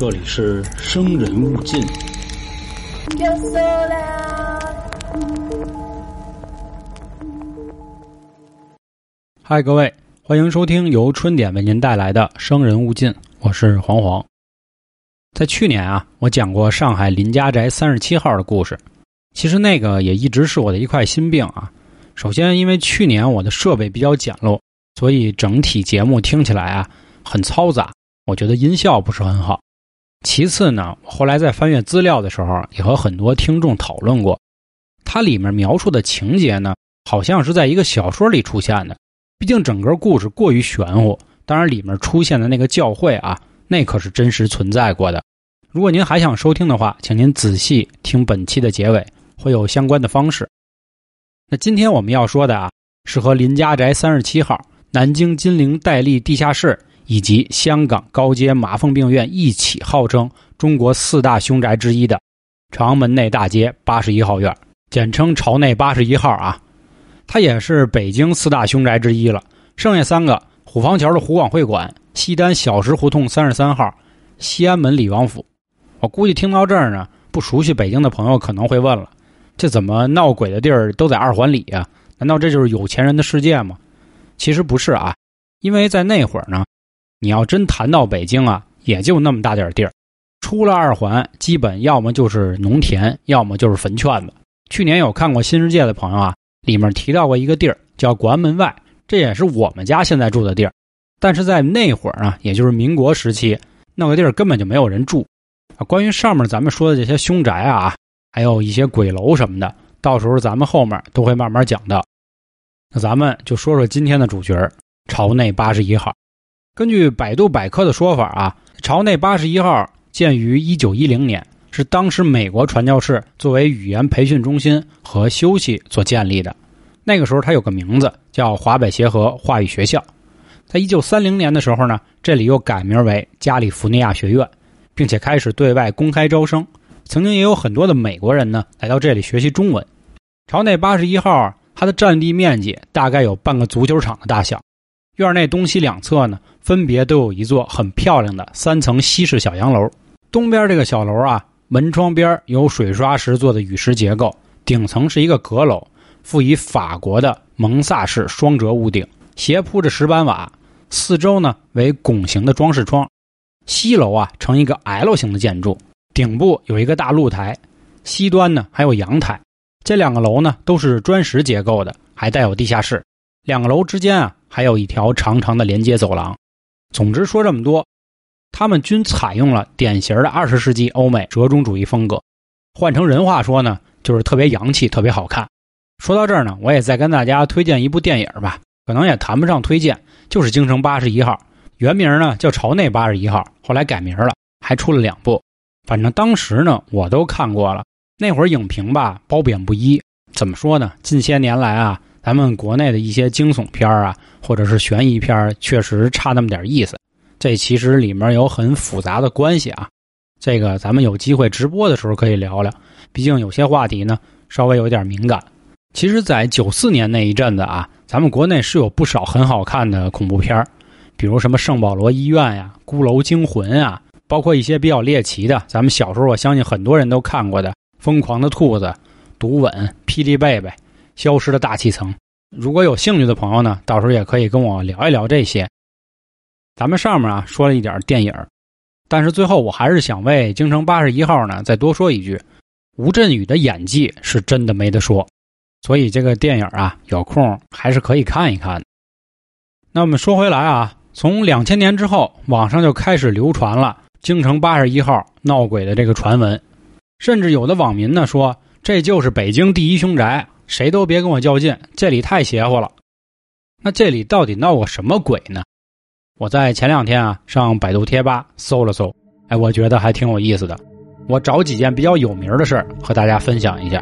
这里是生人勿近。嗨，各位，欢迎收听由春点为您带来的《生人勿近》，我是黄黄。在去年啊，我讲过上海林家宅三十七号的故事。其实那个也一直是我的一块心病啊。首先，因为去年我的设备比较简陋，所以整体节目听起来啊很嘈杂，我觉得音效不是很好。其次呢，后来在翻阅资料的时候，也和很多听众讨论过，它里面描述的情节呢，好像是在一个小说里出现的。毕竟整个故事过于玄乎，当然里面出现的那个教会啊，那可是真实存在过的。如果您还想收听的话，请您仔细听本期的结尾，会有相关的方式。那今天我们要说的啊，是和林家宅三十七号、南京金陵戴笠地下室。以及香港高街马凤病院一起号称中国四大凶宅之一的长门内大街八十一号院，简称朝内八十一号啊，它也是北京四大凶宅之一了。剩下三个：虎坊桥的湖广会馆、西单小石胡同三十三号、西安门李王府。我估计听到这儿呢，不熟悉北京的朋友可能会问了：这怎么闹鬼的地儿都在二环里呀？难道这就是有钱人的世界吗？其实不是啊，因为在那会儿呢。你要真谈到北京啊，也就那么大点地儿，出了二环，基本要么就是农田，要么就是坟圈子。去年有看过《新世界》的朋友啊，里面提到过一个地儿叫广安门外，这也是我们家现在住的地儿。但是在那会儿啊，也就是民国时期，那个地儿根本就没有人住。啊，关于上面咱们说的这些凶宅啊，还有一些鬼楼什么的，到时候咱们后面都会慢慢讲到。那咱们就说说今天的主角朝内八十一号。根据百度百科的说法啊，朝内八十一号建于一九一零年，是当时美国传教士作为语言培训中心和休息所建立的。那个时候它有个名字叫华北协和话语学校。在一九三零年的时候呢，这里又改名为加利福尼亚学院，并且开始对外公开招生。曾经也有很多的美国人呢来到这里学习中文。朝内八十一号它的占地面积大概有半个足球场的大小。院内东西两侧呢，分别都有一座很漂亮的三层西式小洋楼。东边这个小楼啊，门窗边有水刷石做的雨石结构，顶层是一个阁楼，附以法国的蒙萨式双折屋顶，斜铺着石板瓦，四周呢为拱形的装饰窗。西楼啊呈一个 L 型的建筑，顶部有一个大露台，西端呢还有阳台。这两个楼呢都是砖石结构的，还带有地下室。两个楼之间啊。还有一条长长的连接走廊。总之说这么多，他们均采用了典型的二十世纪欧美折中主义风格。换成人话说呢，就是特别洋气，特别好看。说到这儿呢，我也再跟大家推荐一部电影吧，可能也谈不上推荐，就是《京城八十一号》，原名呢叫《朝内八十一号》，后来改名了，还出了两部。反正当时呢，我都看过了。那会儿影评吧褒贬不一，怎么说呢？近些年来啊。咱们国内的一些惊悚片啊，或者是悬疑片确实差那么点意思。这其实里面有很复杂的关系啊。这个咱们有机会直播的时候可以聊聊。毕竟有些话题呢，稍微有点敏感。其实，在九四年那一阵子啊，咱们国内是有不少很好看的恐怖片比如什么圣保罗医院呀、孤楼惊魂啊，包括一些比较猎奇的，咱们小时候我相信很多人都看过的《疯狂的兔子》《毒吻》《霹雳贝贝》。消失的大气层，如果有兴趣的朋友呢，到时候也可以跟我聊一聊这些。咱们上面啊说了一点电影，但是最后我还是想为京城八十一号呢再多说一句，吴镇宇的演技是真的没得说，所以这个电影啊有空还是可以看一看。那我们说回来啊，从两千年之后，网上就开始流传了京城八十一号闹鬼的这个传闻，甚至有的网民呢说这就是北京第一凶宅。谁都别跟我较劲，这里太邪乎了。那这里到底闹过什么鬼呢？我在前两天啊上百度贴吧搜了搜，哎，我觉得还挺有意思的。我找几件比较有名的事儿和大家分享一下。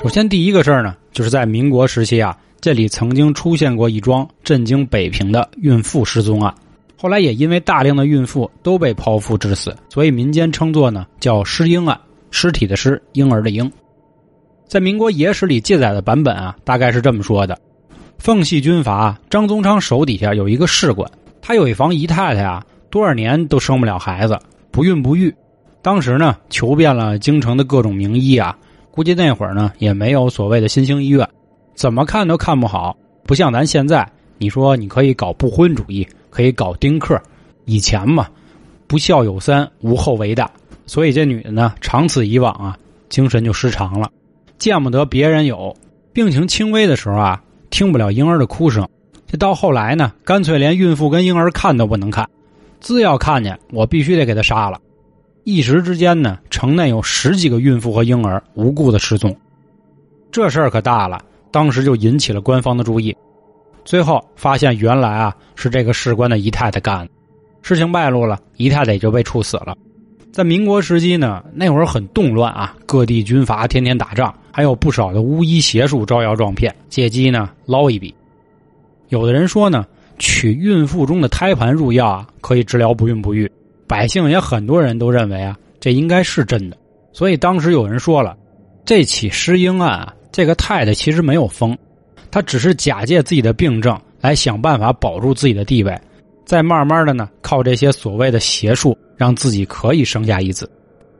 首先第一个事儿呢，就是在民国时期啊，这里曾经出现过一桩震惊北平的孕妇失踪案，后来也因为大量的孕妇都被剖腹致死，所以民间称作呢叫尸婴案，尸体的尸，婴儿的婴。在民国野史里记载的版本啊，大概是这么说的：奉系军阀张宗昌手底下有一个士官，他有一房姨太太啊，多少年都生不了孩子，不孕不育。当时呢，求遍了京城的各种名医啊，估计那会儿呢也没有所谓的新兴医院，怎么看都看不好。不像咱现在，你说你可以搞不婚主义，可以搞丁克，以前嘛，不孝有三，无后为大。所以这女的呢，长此以往啊，精神就失常了，见不得别人有病情轻微的时候啊，听不了婴儿的哭声。这到后来呢，干脆连孕妇跟婴儿看都不能看，只要看见我必须得给他杀了。一时之间呢，城内有十几个孕妇和婴儿无故的失踪，这事儿可大了，当时就引起了官方的注意。最后发现原来啊是这个士官的姨太太干的，事情败露了，姨太太就被处死了。在民国时期呢，那会儿很动乱啊，各地军阀天天打仗，还有不少的巫医邪术招摇撞骗，借机呢捞一笔。有的人说呢，取孕妇中的胎盘入药啊，可以治疗不孕不育。百姓也很多人都认为啊，这应该是真的。所以当时有人说了，这起失婴案啊，这个太太其实没有疯，她只是假借自己的病症来想办法保住自己的地位，再慢慢的呢，靠这些所谓的邪术，让自己可以生下一子。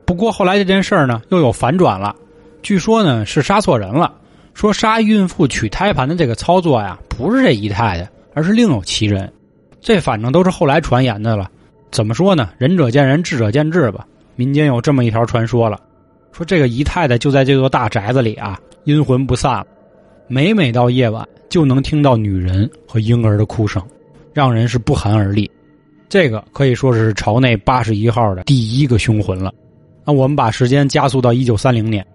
不过后来这件事儿呢，又有反转了，据说呢是杀错人了。说杀孕妇取胎盘的这个操作呀，不是这姨太太，而是另有其人。这反正都是后来传言的了。怎么说呢？仁者见仁，智者见智吧。民间有这么一条传说了，说这个姨太太就在这座大宅子里啊，阴魂不散。每每到夜晚，就能听到女人和婴儿的哭声，让人是不寒而栗。这个可以说是朝内八十一号的第一个凶魂了。那我们把时间加速到一九三零年，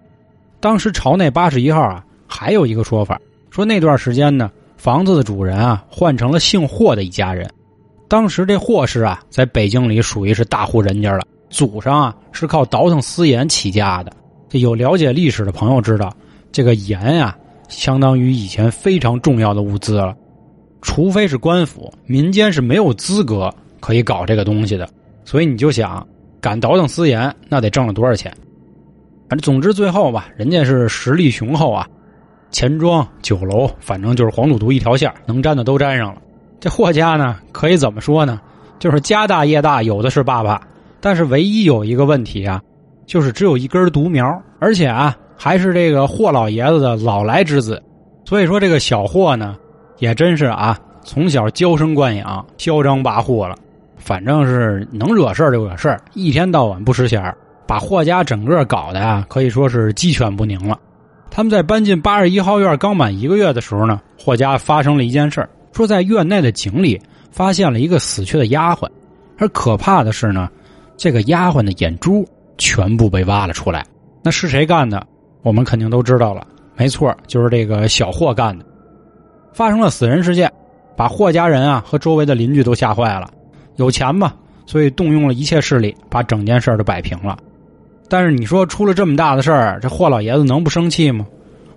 当时朝内八十一号啊。还有一个说法，说那段时间呢，房子的主人啊换成了姓霍的一家人。当时这霍氏啊，在北京里属于是大户人家了，祖上啊是靠倒腾私盐起家的。这有了解历史的朋友知道，这个盐啊，相当于以前非常重要的物资了。除非是官府，民间是没有资格可以搞这个东西的。所以你就想，敢倒腾私盐，那得挣了多少钱？反正总之最后吧，人家是实力雄厚啊。钱庄、酒楼，反正就是黄赌毒一条线，能沾的都沾上了。这霍家呢，可以怎么说呢？就是家大业大，有的是爸爸。但是唯一有一个问题啊，就是只有一根独苗，而且啊，还是这个霍老爷子的老来之子。所以说，这个小霍呢，也真是啊，从小娇生惯养，嚣张跋扈了。反正是能惹事就惹事一天到晚不识闲把霍家整个搞的啊，可以说是鸡犬不宁了。他们在搬进八十一号院刚满一个月的时候呢，霍家发生了一件事说在院内的井里发现了一个死去的丫鬟，而可怕的是呢，这个丫鬟的眼珠全部被挖了出来。那是谁干的？我们肯定都知道了，没错，就是这个小霍干的。发生了死人事件，把霍家人啊和周围的邻居都吓坏了。有钱嘛，所以动用了一切势力把整件事都摆平了。但是你说出了这么大的事儿，这霍老爷子能不生气吗？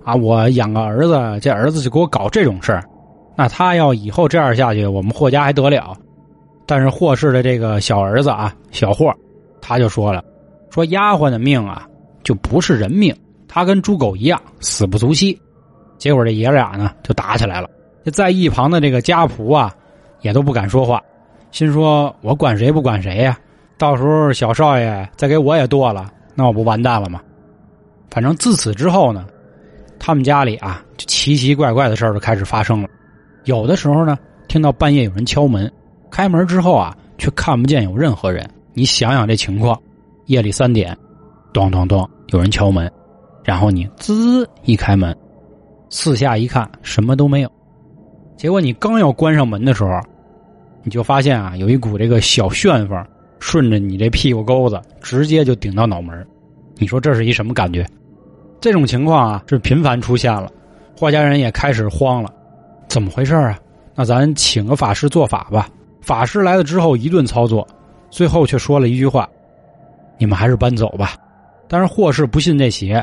啊，我养个儿子，这儿子就给我搞这种事儿，那他要以后这样下去，我们霍家还得了？但是霍氏的这个小儿子啊，小霍，他就说了，说丫鬟的命啊，就不是人命，他跟猪狗一样，死不足惜。结果这爷俩呢就打起来了。这在一旁的这个家仆啊，也都不敢说话，心说我管谁不管谁呀？到时候小少爷再给我也剁了。那我不完蛋了吗？反正自此之后呢，他们家里啊，就奇奇怪怪的事儿就开始发生了。有的时候呢，听到半夜有人敲门，开门之后啊，却看不见有任何人。你想想这情况，夜里三点，咚咚咚，有人敲门，然后你滋一开门，四下一看，什么都没有。结果你刚要关上门的时候，你就发现啊，有一股这个小旋风。顺着你这屁股沟子，直接就顶到脑门你说这是一什么感觉？这种情况啊，是频繁出现了。霍家人也开始慌了，怎么回事啊？那咱请个法师做法吧。法师来了之后，一顿操作，最后却说了一句话：“你们还是搬走吧。”但是霍氏不信这邪，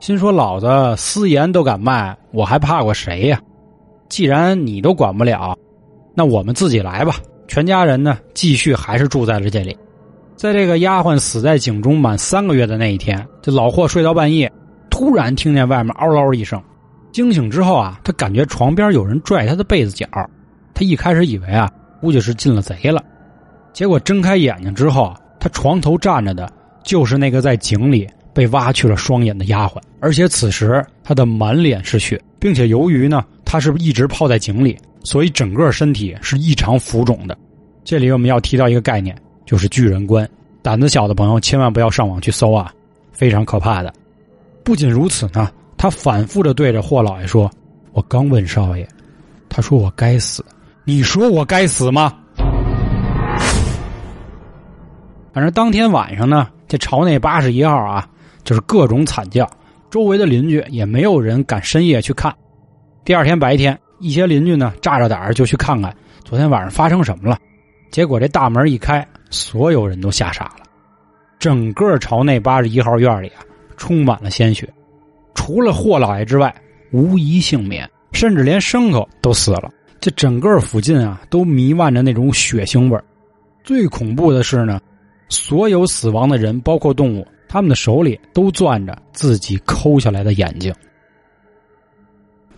心说：“老子私盐都敢卖，我还怕过谁呀？既然你都管不了，那我们自己来吧。”全家人呢，继续还是住在了这里。在这个丫鬟死在井中满三个月的那一天，这老霍睡到半夜，突然听见外面嗷嗷一声，惊醒之后啊，他感觉床边有人拽他的被子角。他一开始以为啊，估计是进了贼了。结果睁开眼睛之后，他他床头站着的就是那个在井里被挖去了双眼的丫鬟，而且此时他的满脸是血，并且由于呢他是一直泡在井里，所以整个身体是异常浮肿的。这里我们要提到一个概念，就是巨人观。胆子小的朋友千万不要上网去搜啊，非常可怕的。不仅如此呢，他反复的对着霍老爷说：“我刚问少爷，他说我该死，你说我该死吗？”反正当天晚上呢，这朝内八十一号啊，就是各种惨叫，周围的邻居也没有人敢深夜去看。第二天白天，一些邻居呢，炸着胆儿就去看看昨天晚上发生什么了。结果这大门一开，所有人都吓傻了，整个朝内八十一号院里啊，充满了鲜血，除了霍老爷之外，无一幸免，甚至连牲口都死了。这整个附近啊，都弥漫着那种血腥味最恐怖的是呢。所有死亡的人，包括动物，他们的手里都攥着自己抠下来的眼睛。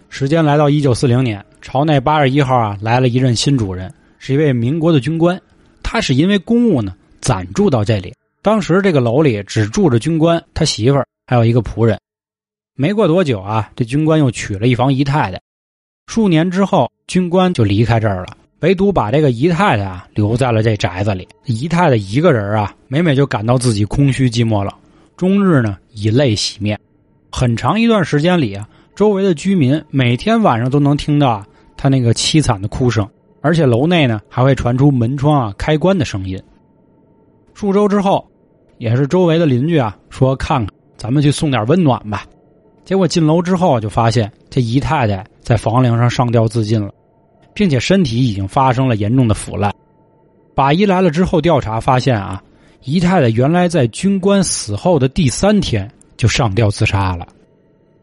时间来到一九四零年，朝内八十一号啊，来了一任新主人，是一位民国的军官。他是因为公务呢，暂住到这里。当时这个楼里只住着军官、他媳妇儿，还有一个仆人。没过多久啊，这军官又娶了一房姨太太。数年之后，军官就离开这儿了。唯独把这个姨太太啊留在了这宅子里。姨太太一个人啊，每每就感到自己空虚寂寞了，终日呢以泪洗面。很长一段时间里啊，周围的居民每天晚上都能听到他那个凄惨的哭声，而且楼内呢还会传出门窗啊开关的声音。数周之后，也是周围的邻居啊说：“看看，咱们去送点温暖吧。”结果进楼之后就发现这姨太太在房梁上上吊自尽了。并且身体已经发生了严重的腐烂。法医来了之后调查发现啊，姨太太原来在军官死后的第三天就上吊自杀了。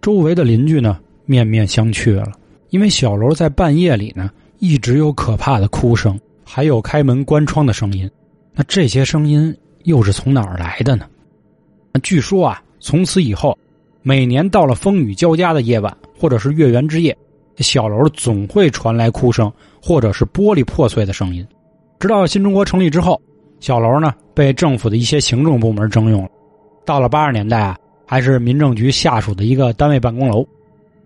周围的邻居呢面面相觑了，因为小楼在半夜里呢一直有可怕的哭声，还有开门关窗的声音。那这些声音又是从哪儿来的呢？据说啊，从此以后，每年到了风雨交加的夜晚，或者是月圆之夜。小楼总会传来哭声，或者是玻璃破碎的声音。直到新中国成立之后，小楼呢被政府的一些行政部门征用了。到了八十年代啊，还是民政局下属的一个单位办公楼。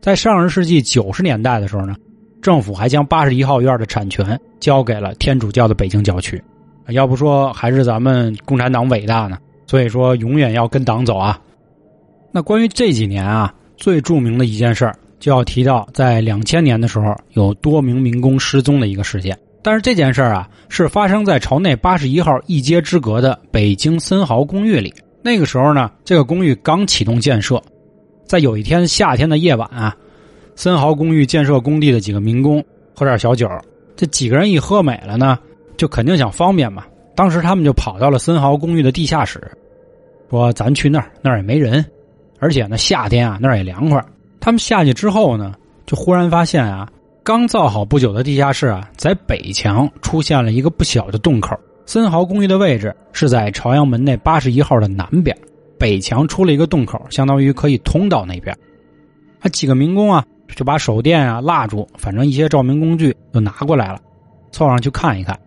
在上个世纪九十年代的时候呢，政府还将八十一号院的产权交给了天主教的北京教区。要不说还是咱们共产党伟大呢。所以说，永远要跟党走啊。那关于这几年啊，最著名的一件事儿。就要提到，在两千年的时候，有多名民工失踪的一个事件。但是这件事儿啊，是发生在朝内八十一号一街之隔的北京森豪公寓里。那个时候呢，这个公寓刚启动建设，在有一天夏天的夜晚啊，森豪公寓建设工地的几个民工喝点小酒，这几个人一喝美了呢，就肯定想方便嘛。当时他们就跑到了森豪公寓的地下室，说：“咱去那儿，那儿也没人，而且呢，夏天啊，那儿也凉快。”他们下去之后呢，就忽然发现啊，刚造好不久的地下室啊，在北墙出现了一个不小的洞口。森豪公寓的位置是在朝阳门内八十一号的南边，北墙出了一个洞口，相当于可以通到那边。啊，几个民工啊，就把手电啊、蜡烛，反正一些照明工具都拿过来了，凑上去看一看。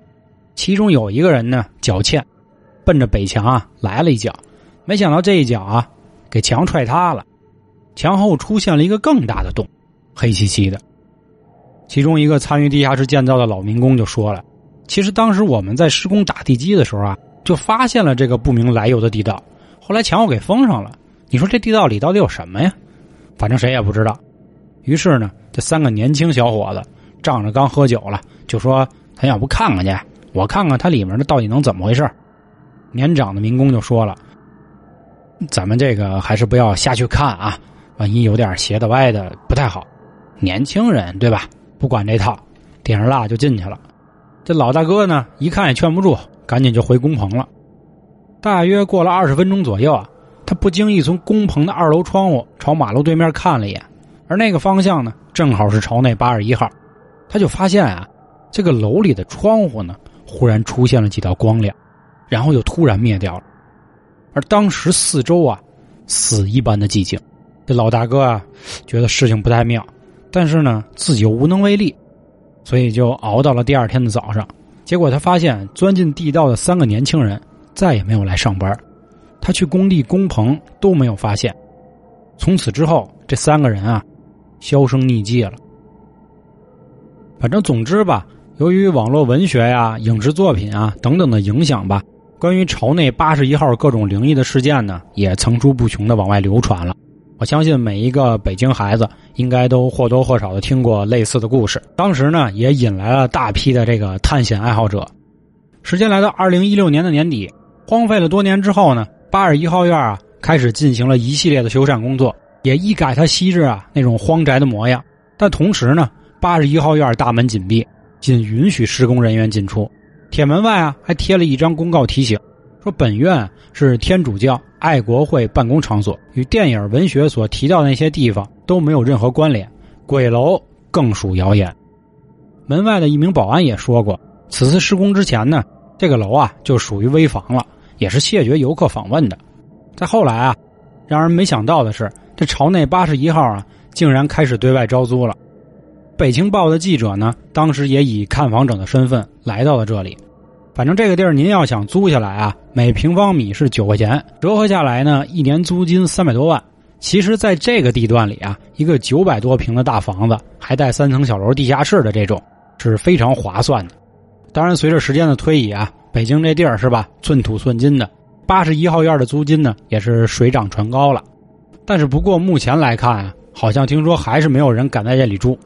其中有一个人呢，脚欠，奔着北墙啊来了一脚，没想到这一脚啊，给墙踹塌了。墙后出现了一个更大的洞，黑漆漆的。其中一个参与地下室建造的老民工就说了：“其实当时我们在施工打地基的时候啊，就发现了这个不明来由的地道，后来墙又给封上了。你说这地道里到底有什么呀？反正谁也不知道。于是呢，这三个年轻小伙子仗着刚喝酒了，就说：‘咱要不看看去？我看看它里面的到底能怎么回事。’年长的民工就说了：‘咱们这个还是不要下去看啊。’万一有点斜的歪的不太好，年轻人对吧？不管这套，点上蜡就进去了。这老大哥呢，一看也劝不住，赶紧就回工棚了。大约过了二十分钟左右啊，他不经意从工棚的二楼窗户朝马路对面看了一眼，而那个方向呢，正好是朝那八十一号。他就发现啊，这个楼里的窗户呢，忽然出现了几道光亮，然后又突然灭掉了。而当时四周啊，死一般的寂静。这老大哥啊，觉得事情不太妙，但是呢，自己又无能为力，所以就熬到了第二天的早上。结果他发现钻进地道的三个年轻人再也没有来上班。他去工地工棚都没有发现。从此之后，这三个人啊，销声匿迹了。反正总之吧，由于网络文学呀、影视作品啊等等的影响吧，关于朝内八十一号各种灵异的事件呢，也层出不穷的往外流传了。我相信每一个北京孩子应该都或多或少的听过类似的故事。当时呢，也引来了大批的这个探险爱好者。时间来到二零一六年的年底，荒废了多年之后呢，八十一号院啊开始进行了一系列的修缮工作，也一改它昔日啊那种荒宅的模样。但同时呢，八十一号院大门紧闭，仅允许施工人员进出。铁门外啊还贴了一张公告提醒，说本院是天主教。爱国会办公场所与电影文学所提到的那些地方都没有任何关联，鬼楼更属谣言。门外的一名保安也说过，此次施工之前呢，这个楼啊就属于危房了，也是谢绝游客访问的。再后来啊，让人没想到的是，这朝内八十一号啊竟然开始对外招租了。北青报的记者呢，当时也以看房者的身份来到了这里。反正这个地儿您要想租下来啊，每平方米是九块钱，折合下来呢，一年租金三百多万。其实，在这个地段里啊，一个九百多平的大房子，还带三层小楼、地下室的这种，是非常划算的。当然，随着时间的推移啊，北京这地儿是吧，寸土寸金的，八十一号院的租金呢，也是水涨船高了。但是，不过目前来看啊，好像听说还是没有人敢在这里住。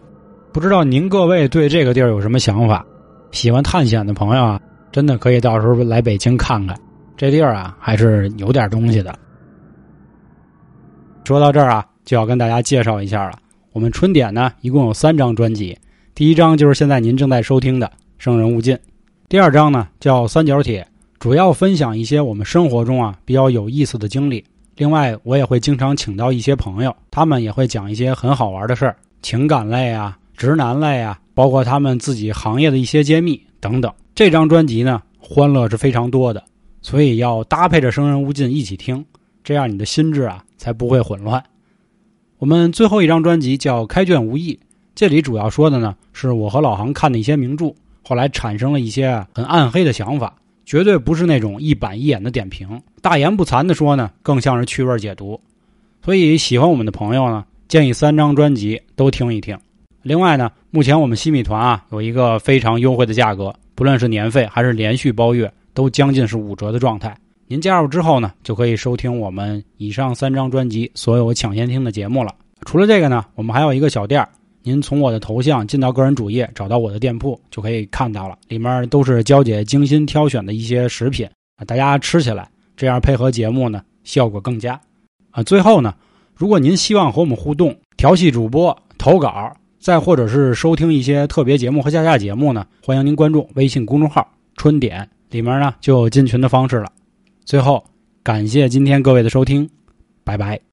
不知道您各位对这个地儿有什么想法？喜欢探险的朋友啊。真的可以到时候来北京看看，这地儿啊还是有点东西的。说到这儿啊，就要跟大家介绍一下了。我们春点呢一共有三张专辑，第一张就是现在您正在收听的《生人勿近》，第二张呢叫《三角铁》，主要分享一些我们生活中啊比较有意思的经历。另外，我也会经常请到一些朋友，他们也会讲一些很好玩的事儿，情感类啊、直男类啊，包括他们自己行业的一些揭秘等等。这张专辑呢，欢乐是非常多的，所以要搭配着《生人勿近》一起听，这样你的心智啊才不会混乱。我们最后一张专辑叫《开卷无益》，这里主要说的呢是我和老航看的一些名著，后来产生了一些很暗黑的想法，绝对不是那种一板一眼的点评，大言不惭的说呢，更像是趣味解读。所以喜欢我们的朋友呢，建议三张专辑都听一听。另外呢，目前我们西米团啊有一个非常优惠的价格。不论是年费还是连续包月，都将近是五折的状态。您加入之后呢，就可以收听我们以上三张专辑所有抢先听的节目了。除了这个呢，我们还有一个小店儿，您从我的头像进到个人主页，找到我的店铺就可以看到了。里面都是娇姐精心挑选的一些食品啊，大家吃起来这样配合节目呢，效果更佳。啊，最后呢，如果您希望和我们互动、调戏主播、投稿。再或者是收听一些特别节目和下架节目呢，欢迎您关注微信公众号“春点”，里面呢就有进群的方式了。最后，感谢今天各位的收听，拜拜。